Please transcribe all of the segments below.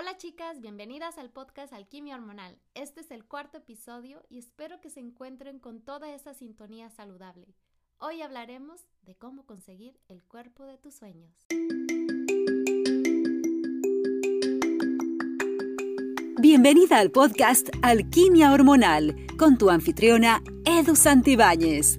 Hola chicas, bienvenidas al podcast Alquimia Hormonal. Este es el cuarto episodio y espero que se encuentren con toda esa sintonía saludable. Hoy hablaremos de cómo conseguir el cuerpo de tus sueños. Bienvenida al podcast Alquimia Hormonal con tu anfitriona Edu Santibáñez.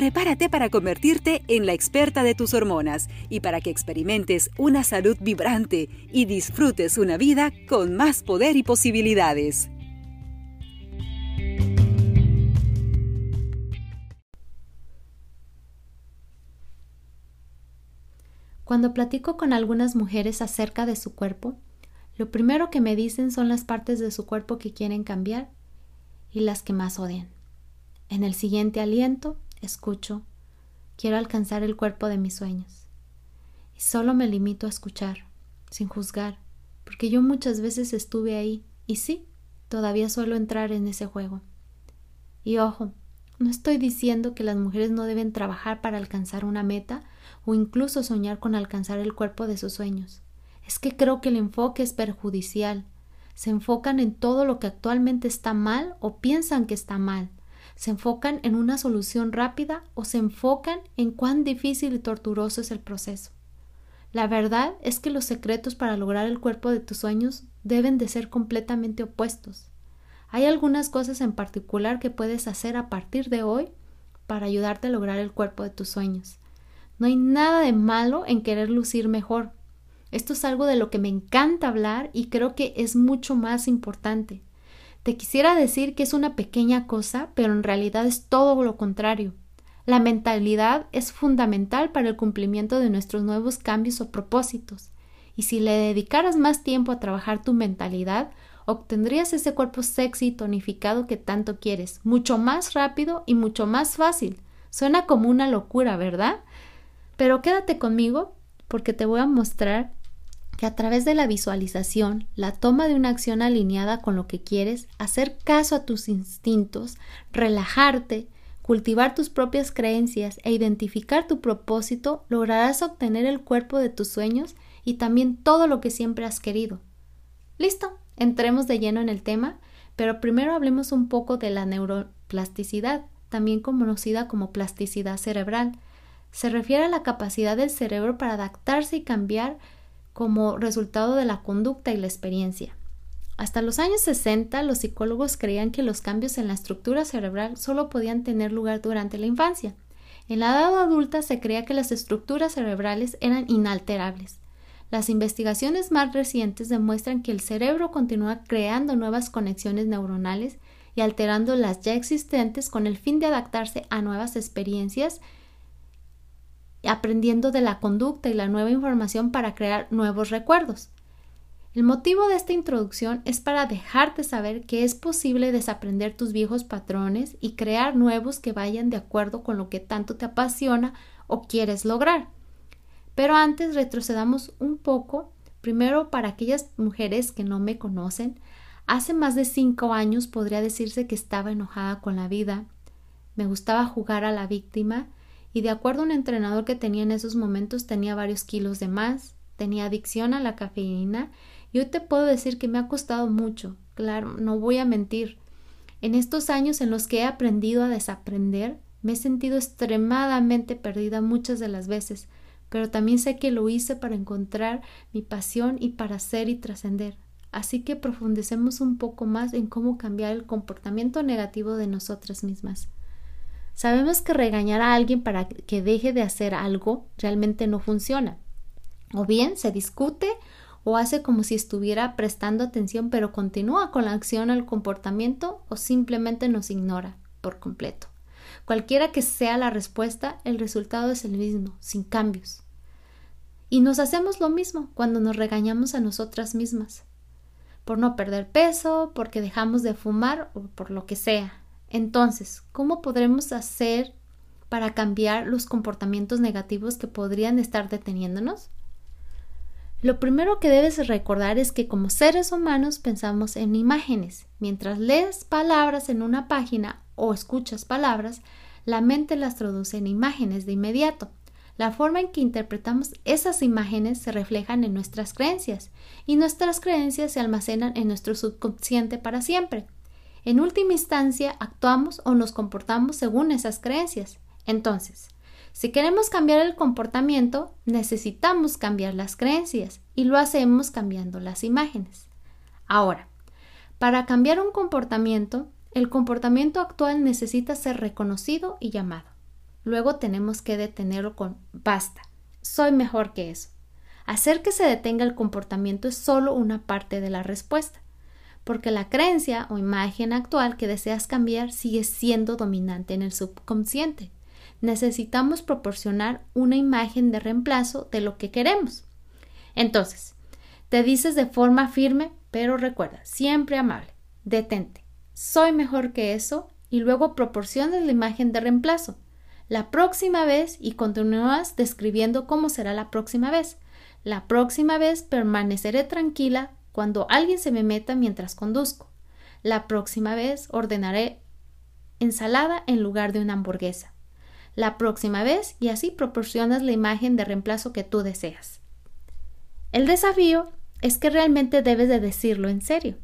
Prepárate para convertirte en la experta de tus hormonas y para que experimentes una salud vibrante y disfrutes una vida con más poder y posibilidades. Cuando platico con algunas mujeres acerca de su cuerpo, lo primero que me dicen son las partes de su cuerpo que quieren cambiar y las que más odian. En el siguiente aliento escucho, quiero alcanzar el cuerpo de mis sueños. Y solo me limito a escuchar, sin juzgar, porque yo muchas veces estuve ahí, y sí, todavía suelo entrar en ese juego. Y ojo, no estoy diciendo que las mujeres no deben trabajar para alcanzar una meta o incluso soñar con alcanzar el cuerpo de sus sueños. Es que creo que el enfoque es perjudicial. Se enfocan en todo lo que actualmente está mal o piensan que está mal, ¿Se enfocan en una solución rápida o se enfocan en cuán difícil y torturoso es el proceso? La verdad es que los secretos para lograr el cuerpo de tus sueños deben de ser completamente opuestos. Hay algunas cosas en particular que puedes hacer a partir de hoy para ayudarte a lograr el cuerpo de tus sueños. No hay nada de malo en querer lucir mejor. Esto es algo de lo que me encanta hablar y creo que es mucho más importante. Te quisiera decir que es una pequeña cosa, pero en realidad es todo lo contrario. La mentalidad es fundamental para el cumplimiento de nuestros nuevos cambios o propósitos. Y si le dedicaras más tiempo a trabajar tu mentalidad, obtendrías ese cuerpo sexy y tonificado que tanto quieres, mucho más rápido y mucho más fácil. Suena como una locura, ¿verdad? Pero quédate conmigo porque te voy a mostrar que a través de la visualización, la toma de una acción alineada con lo que quieres, hacer caso a tus instintos, relajarte, cultivar tus propias creencias e identificar tu propósito, lograrás obtener el cuerpo de tus sueños y también todo lo que siempre has querido. Listo, entremos de lleno en el tema, pero primero hablemos un poco de la neuroplasticidad, también conocida como plasticidad cerebral. Se refiere a la capacidad del cerebro para adaptarse y cambiar como resultado de la conducta y la experiencia. Hasta los años 60 los psicólogos creían que los cambios en la estructura cerebral solo podían tener lugar durante la infancia. En la edad adulta se creía que las estructuras cerebrales eran inalterables. Las investigaciones más recientes demuestran que el cerebro continúa creando nuevas conexiones neuronales y alterando las ya existentes con el fin de adaptarse a nuevas experiencias aprendiendo de la conducta y la nueva información para crear nuevos recuerdos. El motivo de esta introducción es para dejarte saber que es posible desaprender tus viejos patrones y crear nuevos que vayan de acuerdo con lo que tanto te apasiona o quieres lograr. Pero antes retrocedamos un poco, primero para aquellas mujeres que no me conocen, hace más de cinco años podría decirse que estaba enojada con la vida, me gustaba jugar a la víctima, y de acuerdo a un entrenador que tenía en esos momentos tenía varios kilos de más, tenía adicción a la cafeína y hoy te puedo decir que me ha costado mucho, claro, no voy a mentir. En estos años en los que he aprendido a desaprender, me he sentido extremadamente perdida muchas de las veces, pero también sé que lo hice para encontrar mi pasión y para ser y trascender. Así que profundicemos un poco más en cómo cambiar el comportamiento negativo de nosotras mismas. Sabemos que regañar a alguien para que deje de hacer algo realmente no funciona. O bien se discute o hace como si estuviera prestando atención pero continúa con la acción o el comportamiento o simplemente nos ignora por completo. Cualquiera que sea la respuesta, el resultado es el mismo, sin cambios. Y nos hacemos lo mismo cuando nos regañamos a nosotras mismas, por no perder peso, porque dejamos de fumar o por lo que sea. Entonces, ¿cómo podremos hacer para cambiar los comportamientos negativos que podrían estar deteniéndonos? Lo primero que debes recordar es que como seres humanos pensamos en imágenes. Mientras lees palabras en una página o escuchas palabras, la mente las traduce en imágenes de inmediato. La forma en que interpretamos esas imágenes se reflejan en nuestras creencias y nuestras creencias se almacenan en nuestro subconsciente para siempre. En última instancia, actuamos o nos comportamos según esas creencias. Entonces, si queremos cambiar el comportamiento, necesitamos cambiar las creencias y lo hacemos cambiando las imágenes. Ahora, para cambiar un comportamiento, el comportamiento actual necesita ser reconocido y llamado. Luego tenemos que detenerlo con basta, soy mejor que eso. Hacer que se detenga el comportamiento es solo una parte de la respuesta, porque la creencia o imagen actual que deseas cambiar sigue siendo dominante en el subconsciente necesitamos proporcionar una imagen de reemplazo de lo que queremos. Entonces, te dices de forma firme, pero recuerda, siempre amable, detente, soy mejor que eso y luego proporcionas la imagen de reemplazo. La próxima vez y continúas describiendo cómo será la próxima vez. La próxima vez permaneceré tranquila cuando alguien se me meta mientras conduzco. La próxima vez ordenaré ensalada en lugar de una hamburguesa la próxima vez y así proporcionas la imagen de reemplazo que tú deseas. El desafío es que realmente debes de decirlo en serio.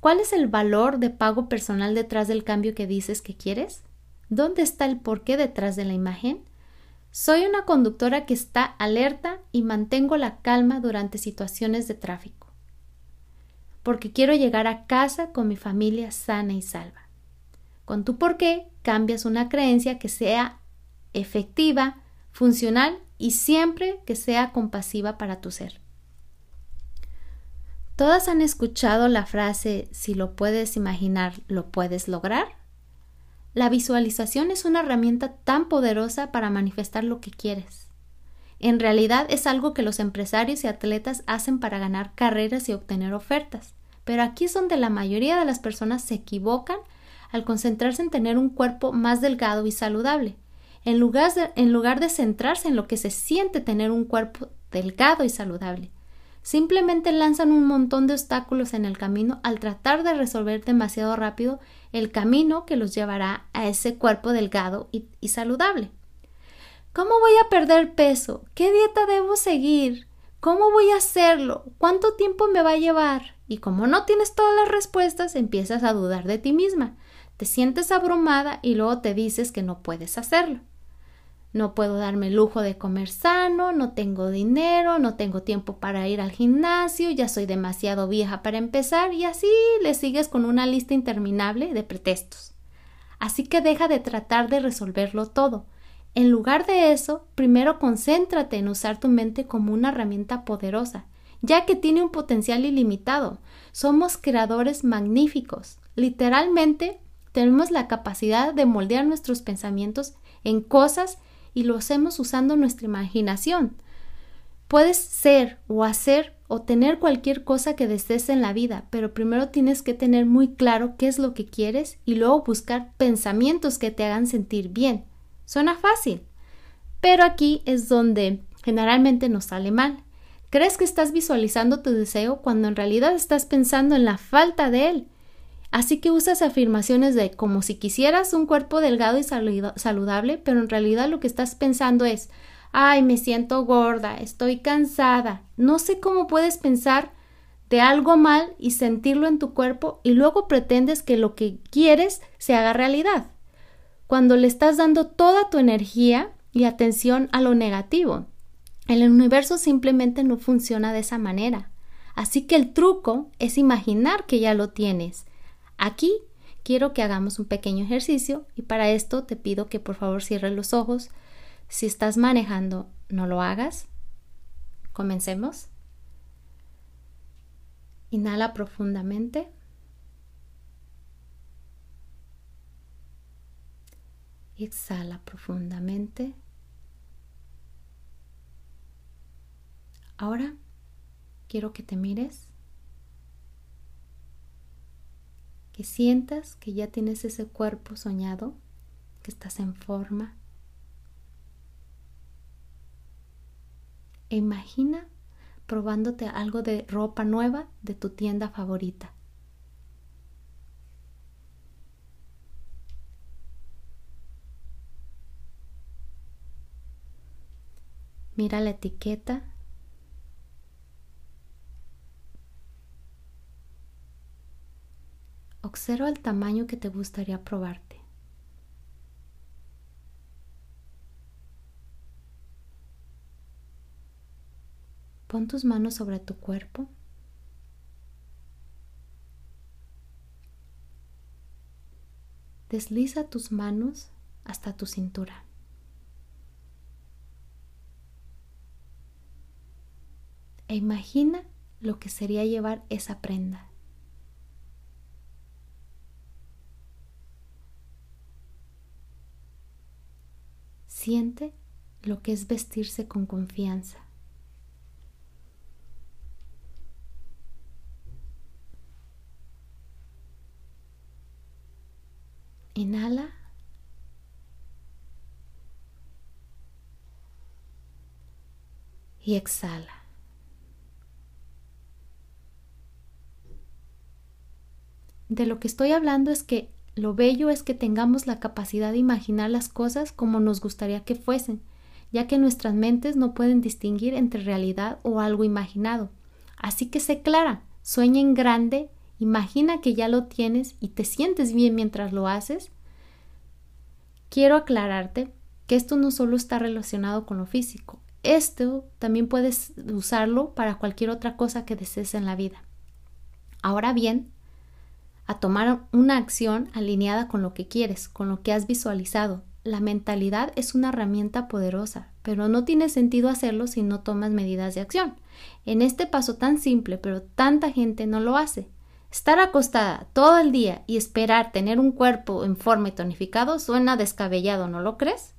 ¿Cuál es el valor de pago personal detrás del cambio que dices que quieres? ¿Dónde está el porqué detrás de la imagen? Soy una conductora que está alerta y mantengo la calma durante situaciones de tráfico, porque quiero llegar a casa con mi familia sana y salva. Con tu porqué cambias una creencia que sea efectiva, funcional y siempre que sea compasiva para tu ser. ¿Todas han escuchado la frase si lo puedes imaginar, lo puedes lograr? La visualización es una herramienta tan poderosa para manifestar lo que quieres. En realidad es algo que los empresarios y atletas hacen para ganar carreras y obtener ofertas. Pero aquí es donde la mayoría de las personas se equivocan al concentrarse en tener un cuerpo más delgado y saludable, en lugar, de, en lugar de centrarse en lo que se siente tener un cuerpo delgado y saludable. Simplemente lanzan un montón de obstáculos en el camino al tratar de resolver demasiado rápido el camino que los llevará a ese cuerpo delgado y, saludable. ¿Cómo voy a perder peso? ¿Qué dieta debo seguir? ¿Cómo voy a hacerlo? ¿Cuánto tiempo me va a llevar? Y como no tienes todas las respuestas, empiezas a dudar de ti misma te sientes abrumada y luego te dices que no puedes hacerlo. No puedo darme el lujo de comer sano, no tengo dinero, no tengo tiempo para ir al gimnasio, ya soy demasiado vieja para empezar y así le sigues con una lista interminable de pretextos. Así que deja de tratar de resolverlo todo. En lugar de eso, primero concéntrate en usar tu mente como una herramienta poderosa, ya que tiene un potencial ilimitado. Somos creadores magníficos. Literalmente tenemos la capacidad de moldear nuestros pensamientos en cosas y lo hacemos usando nuestra imaginación. Puedes ser o hacer o tener cualquier cosa que desees en la vida, pero primero tienes que tener muy claro qué es lo que quieres y luego buscar pensamientos que te hagan sentir bien. Suena fácil, pero aquí es donde generalmente nos sale mal. Crees que estás visualizando tu deseo cuando en realidad estás pensando en la falta de él Así que usas afirmaciones de como si quisieras un cuerpo delgado y saludable, pero en realidad lo que estás pensando es ay, me siento gorda, estoy cansada. No sé cómo puedes pensar de algo mal y sentirlo en tu cuerpo y luego pretendes que lo que quieres se haga realidad. Cuando le estás dando toda tu energía y atención a lo negativo. El universo simplemente no funciona de esa manera. Así que el truco es imaginar que ya lo tienes Aquí quiero que hagamos un pequeño ejercicio y para esto te pido que por favor cierres los ojos. Si estás manejando, no lo hagas. Comencemos. Inhala profundamente. Exhala profundamente. Ahora quiero que te mires que sientas que ya tienes ese cuerpo soñado, que estás en forma. E imagina probándote algo de ropa nueva de tu tienda favorita. Mira la etiqueta. Observa el tamaño que te gustaría probarte. Pon tus manos sobre tu cuerpo. Desliza tus manos hasta tu cintura. e imagina lo que sería llevar esa prenda. Siente lo que es vestirse con confianza. Inhala. Y exhala. de lo que estoy hablando es que lo bello es que tengamos la capacidad de imaginar las cosas como nos gustaría que fuesen, ya que nuestras mentes no pueden distinguir entre realidad o algo imaginado. Así que sé clara, sueña en grande, imagina que ya lo tienes y te sientes bien mientras lo haces. Quiero aclararte que esto no solo está relacionado con lo físico, esto también puedes usarlo para cualquier otra cosa que desees en la vida. Ahora bien, a tomar una acción alineada con lo que quieres, con lo que has visualizado. La mentalidad es una herramienta poderosa, pero no tiene sentido hacerlo si no tomas medidas de acción. En este paso tan simple, pero tanta gente no lo hace. Estar acostada todo el día y esperar tener un cuerpo en forma y tonificado suena descabellado, ¿no lo crees?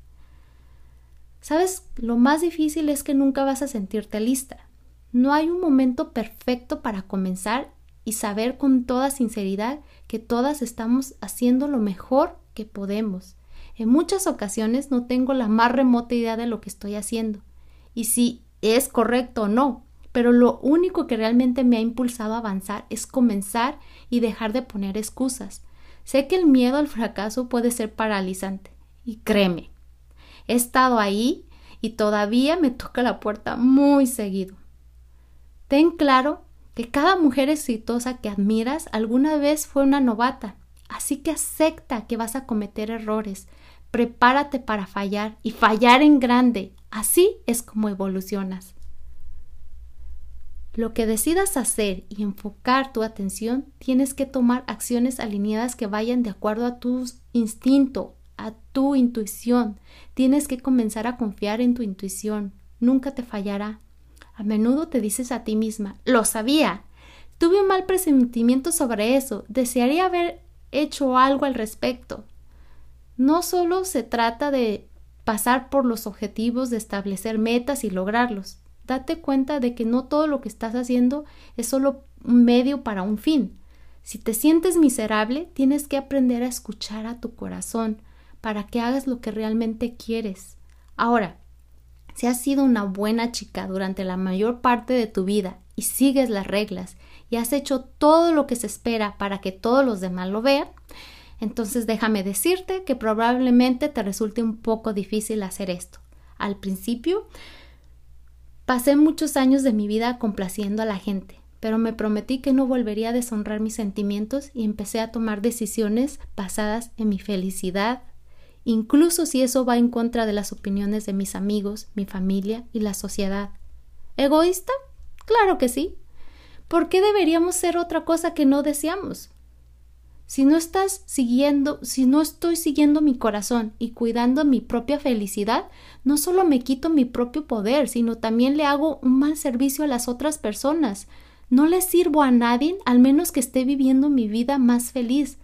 Sabes, lo más difícil es que nunca vas a sentirte lista. No hay un momento perfecto para comenzar y saber con toda sinceridad que todas estamos haciendo lo mejor que podemos. En muchas ocasiones no tengo la más remota idea de lo que estoy haciendo y si es correcto o no, pero lo único que realmente me ha impulsado a avanzar es comenzar y dejar de poner excusas. Sé que el miedo al fracaso puede ser paralizante y créeme, he estado ahí y todavía me toca la puerta muy seguido. Ten claro que cada mujer exitosa que admiras alguna vez fue una novata. Así que acepta que vas a cometer errores, prepárate para fallar y fallar en grande. Así es como evolucionas. Lo que decidas hacer y enfocar tu atención, tienes que tomar acciones alineadas que vayan de acuerdo a tu instinto, a tu intuición. Tienes que comenzar a confiar en tu intuición. Nunca te fallará. A menudo te dices a ti misma, lo sabía. Tuve un mal presentimiento sobre eso. Desearía haber hecho algo al respecto. No solo se trata de pasar por los objetivos, de establecer metas y lograrlos. Date cuenta de que no todo lo que estás haciendo es solo un medio para un fin. Si te sientes miserable, tienes que aprender a escuchar a tu corazón para que hagas lo que realmente quieres. Ahora, si has sido una buena chica durante la mayor parte de tu vida y sigues las reglas y has hecho todo lo que se espera para que todos los demás lo vean, entonces déjame decirte que probablemente te resulte un poco difícil hacer esto. Al principio, pasé muchos años de mi vida complaciendo a la gente, pero me prometí que no volvería a deshonrar mis sentimientos y empecé a tomar decisiones basadas en mi felicidad, incluso si eso va en contra de las opiniones de mis amigos, mi familia y la sociedad. ¿Egoísta? Claro que sí. ¿Por qué deberíamos ser otra cosa que no deseamos? Si no estás siguiendo, si no estoy siguiendo mi corazón y cuidando mi propia felicidad, no solo me quito mi propio poder, sino también le hago un mal servicio a las otras personas. No le sirvo a nadie al menos que esté viviendo mi vida más feliz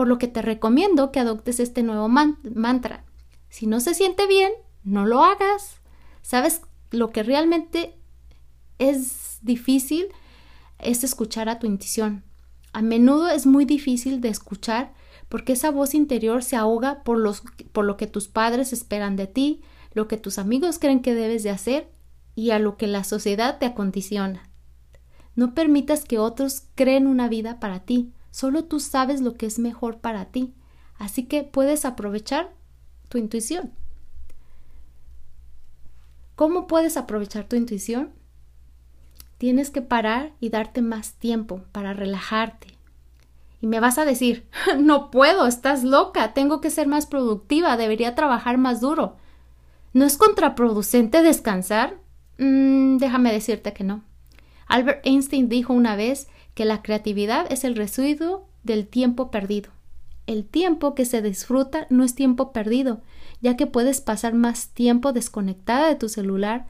por lo que te recomiendo que adoptes este nuevo mantra. Si no se siente bien, no lo hagas. ¿Sabes? Lo que realmente es difícil es escuchar a tu intuición. A menudo es muy difícil de escuchar porque esa voz interior se ahoga por, por lo que tus padres esperan de ti, lo que tus amigos creen que debes de hacer y a lo que la sociedad te acondiciona. No permitas que otros creen una vida para ti, solo tú sabes lo que es mejor para ti, así que puedes aprovechar tu intuición. ¿Cómo puedes aprovechar tu intuición? Tienes que parar y darte más tiempo para relajarte. Y me vas a decir, no puedo, estás loca, tengo que ser más productiva, debería trabajar más duro. ¿No es contraproducente descansar? Mm, déjame decirte que no. Albert Einstein dijo una vez que la creatividad es el residuo del tiempo perdido. El tiempo que se disfruta no es tiempo perdido, ya que puedes pasar más tiempo desconectada de tu celular,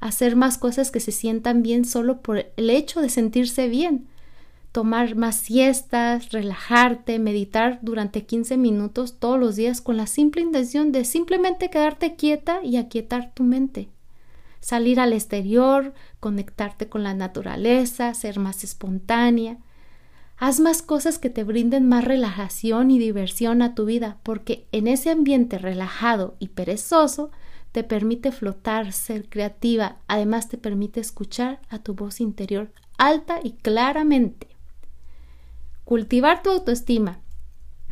hacer más cosas que se sientan bien solo por el hecho de sentirse bien, tomar más siestas, relajarte, meditar durante 15 minutos todos los días con la simple intención de simplemente quedarte quieta y aquietar tu mente salir al exterior, conectarte con la naturaleza, ser más espontánea. Haz más cosas que te brinden más relajación y diversión a tu vida, porque en ese ambiente relajado y perezoso te permite flotar, ser creativa, además te permite escuchar a tu voz interior alta y claramente. Cultivar tu autoestima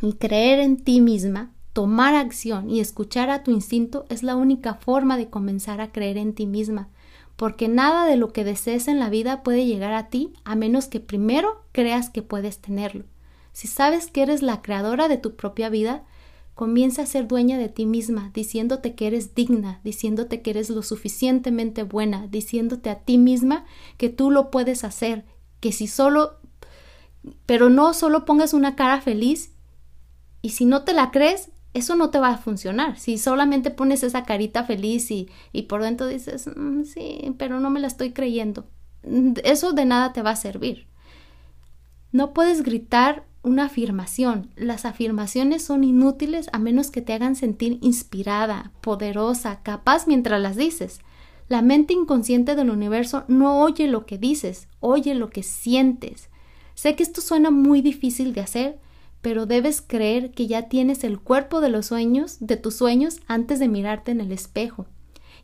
y creer en ti misma Tomar acción y escuchar a tu instinto es la única forma de comenzar a creer en ti misma, porque nada de lo que desees en la vida puede llegar a ti a menos que primero creas que puedes tenerlo. Si sabes que eres la creadora de tu propia vida, comienza a ser dueña de ti misma, diciéndote que eres digna, diciéndote que eres lo suficientemente buena, diciéndote a ti misma que tú lo puedes hacer, que si solo pero no solo pongas una cara feliz y si no te la crees, eso no te va a funcionar. Si solamente pones esa carita feliz y, y por dentro dices, mm, sí, pero no me la estoy creyendo, eso de nada te va a servir. No puedes gritar una afirmación. Las afirmaciones son inútiles a menos que te hagan sentir inspirada, poderosa, capaz mientras las dices. La mente inconsciente del universo no oye lo que dices, oye lo que sientes. Sé que esto suena muy difícil de hacer, pero debes creer que ya tienes el cuerpo de los sueños, de tus sueños, antes de mirarte en el espejo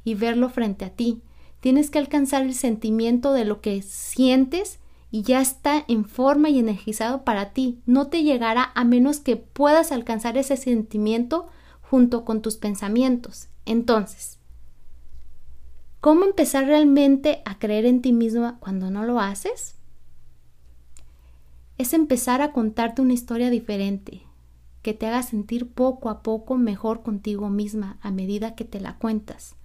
y verlo frente a ti. Tienes que alcanzar el sentimiento de lo que sientes y ya está en forma y energizado para ti. No te llegará a menos que puedas alcanzar ese sentimiento junto con tus pensamientos. Entonces, ¿cómo empezar realmente a creer en ti misma cuando no lo haces? Es empezar a contarte una historia diferente, que te haga sentir poco a poco mejor contigo misma a medida que te la cuentas.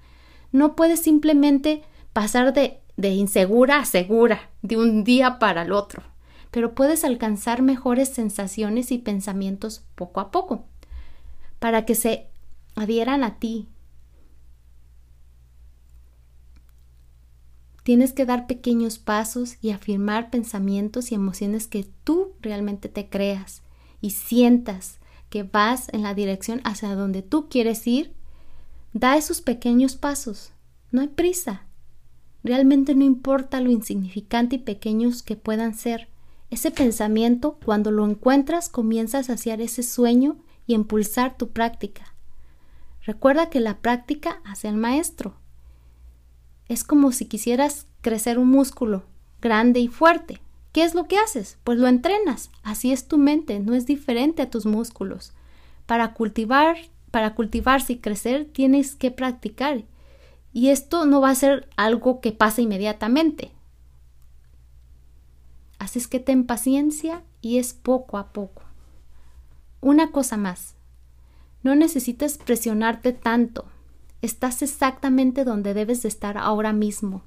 No puedes simplemente pasar de, de insegura a segura de un día para el otro, pero puedes alcanzar mejores sensaciones y pensamientos poco a poco, para que se adhieran a ti, Tienes que dar pequeños pasos y afirmar pensamientos y emociones que tú realmente te creas y sientas que vas en la dirección hacia donde tú quieres ir. Da esos pequeños pasos. No hay prisa. Realmente no importa lo insignificante y pequeños que puedan ser. Ese pensamiento, cuando lo encuentras, comienzas a hacer ese sueño y impulsar tu práctica. Recuerda que la práctica hace al maestro. Es como si quisieras crecer un músculo grande y fuerte. ¿Qué es lo que haces? Pues lo entrenas. Así es tu mente, no es diferente a tus músculos. Para cultivar, para cultivarse y crecer tienes que practicar. Y esto no va a ser algo que pase inmediatamente. Así es que ten paciencia y es poco a poco. Una cosa más. No necesitas presionarte tanto. Estás exactamente donde debes de estar ahora mismo.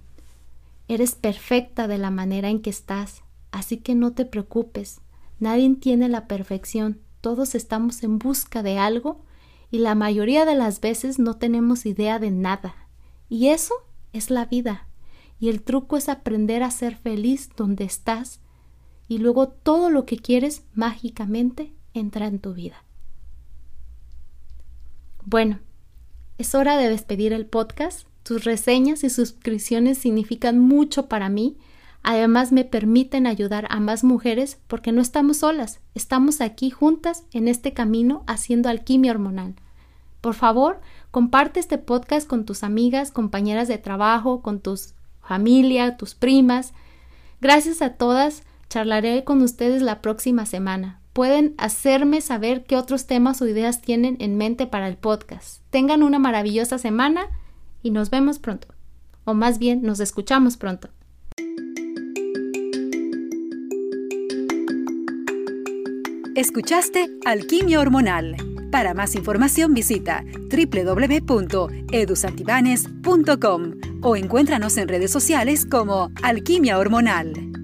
Eres perfecta de la manera en que estás, así que no te preocupes. Nadie tiene la perfección. Todos estamos en busca de algo y la mayoría de las veces no tenemos idea de nada. Y eso es la vida. Y el truco es aprender a ser feliz donde estás y luego todo lo que quieres mágicamente entra en tu vida. Bueno, es hora de despedir el podcast. Tus reseñas y suscripciones significan mucho para mí. Además me permiten ayudar a más mujeres porque no estamos solas, estamos aquí juntas en este camino haciendo alquimia hormonal. Por favor, comparte este podcast con tus amigas, compañeras de trabajo, con tus familia, tus primas. Gracias a todas, charlaré con ustedes la próxima semana. Pueden hacerme saber qué otros temas o ideas tienen en mente para el podcast. Tengan una maravillosa semana y nos vemos pronto. O más bien, nos escuchamos pronto. Escuchaste Alquimia Hormonal. Para más información visita www.edusantibanes.com o encuéntranos en redes sociales como Alquimia Hormonal.